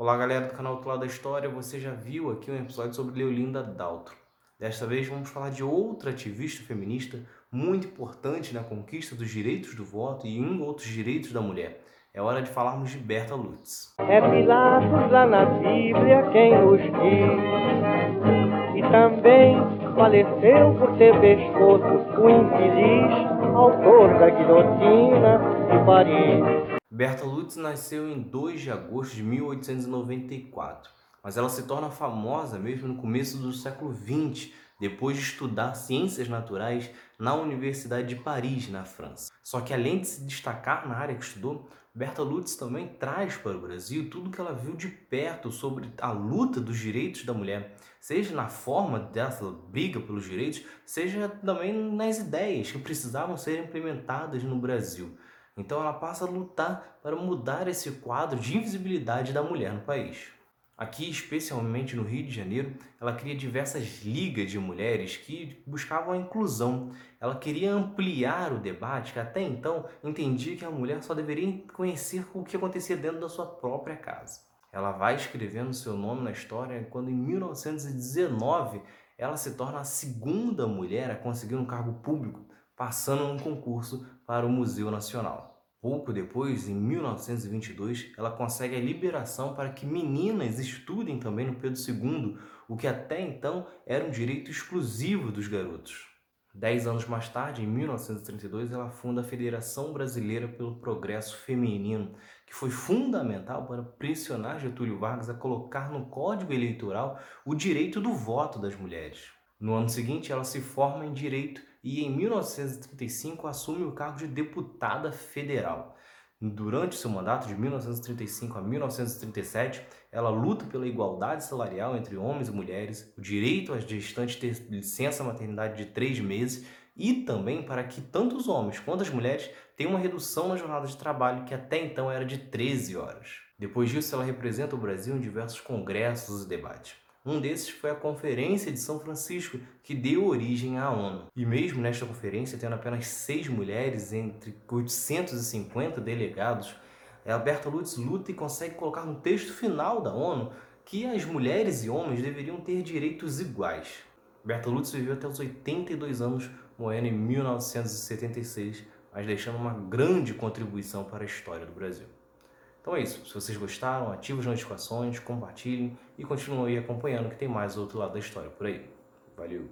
Olá galera do canal Outro Lado da História, você já viu aqui um episódio sobre Leolinda Daltro. Desta vez vamos falar de outra ativista feminista muito importante na conquista dos direitos do voto e em outros direitos da mulher. É hora de falarmos de Berta Lutz. É Pilatos lá na Bíblia quem nos diz E também faleceu por ter pescoço o infeliz autor da guilhotina de Paris Berta Lutz nasceu em 2 de agosto de 1894, mas ela se torna famosa mesmo no começo do século XX, depois de estudar ciências naturais na Universidade de Paris, na França. Só que além de se destacar na área que estudou, Berta Lutz também traz para o Brasil tudo que ela viu de perto sobre a luta dos direitos da mulher, seja na forma dessa briga pelos direitos, seja também nas ideias que precisavam ser implementadas no Brasil. Então ela passa a lutar para mudar esse quadro de invisibilidade da mulher no país. Aqui, especialmente no Rio de Janeiro, ela cria diversas ligas de mulheres que buscavam a inclusão. Ela queria ampliar o debate que até então entendia que a mulher só deveria conhecer o que acontecia dentro da sua própria casa. Ela vai escrevendo seu nome na história quando em 1919 ela se torna a segunda mulher a conseguir um cargo público passando num concurso para o Museu Nacional. Pouco depois, em 1922, ela consegue a liberação para que meninas estudem também no Pedro II, o que até então era um direito exclusivo dos garotos. Dez anos mais tarde, em 1932, ela funda a Federação Brasileira pelo Progresso Feminino, que foi fundamental para pressionar Getúlio Vargas a colocar no Código Eleitoral o direito do voto das mulheres. No ano seguinte, ela se forma em Direito e em 1935 assume o cargo de deputada federal. Durante seu mandato de 1935 a 1937, ela luta pela igualdade salarial entre homens e mulheres, o direito às gestantes ter licença maternidade de três meses e também para que tanto os homens quanto as mulheres tenham uma redução na jornada de trabalho que até então era de 13 horas. Depois disso, ela representa o Brasil em diversos congressos e debates. Um desses foi a Conferência de São Francisco, que deu origem à ONU. E mesmo nesta conferência, tendo apenas seis mulheres entre 850 delegados, Alberto Lutz luta e consegue colocar no texto final da ONU que as mulheres e homens deveriam ter direitos iguais. Berta Lutz viveu até os 82 anos, morrendo em 1976, mas deixando uma grande contribuição para a história do Brasil. Então é isso. Se vocês gostaram, ativem as notificações, compartilhem e continuem acompanhando que tem mais outro lado da história por aí. Valeu!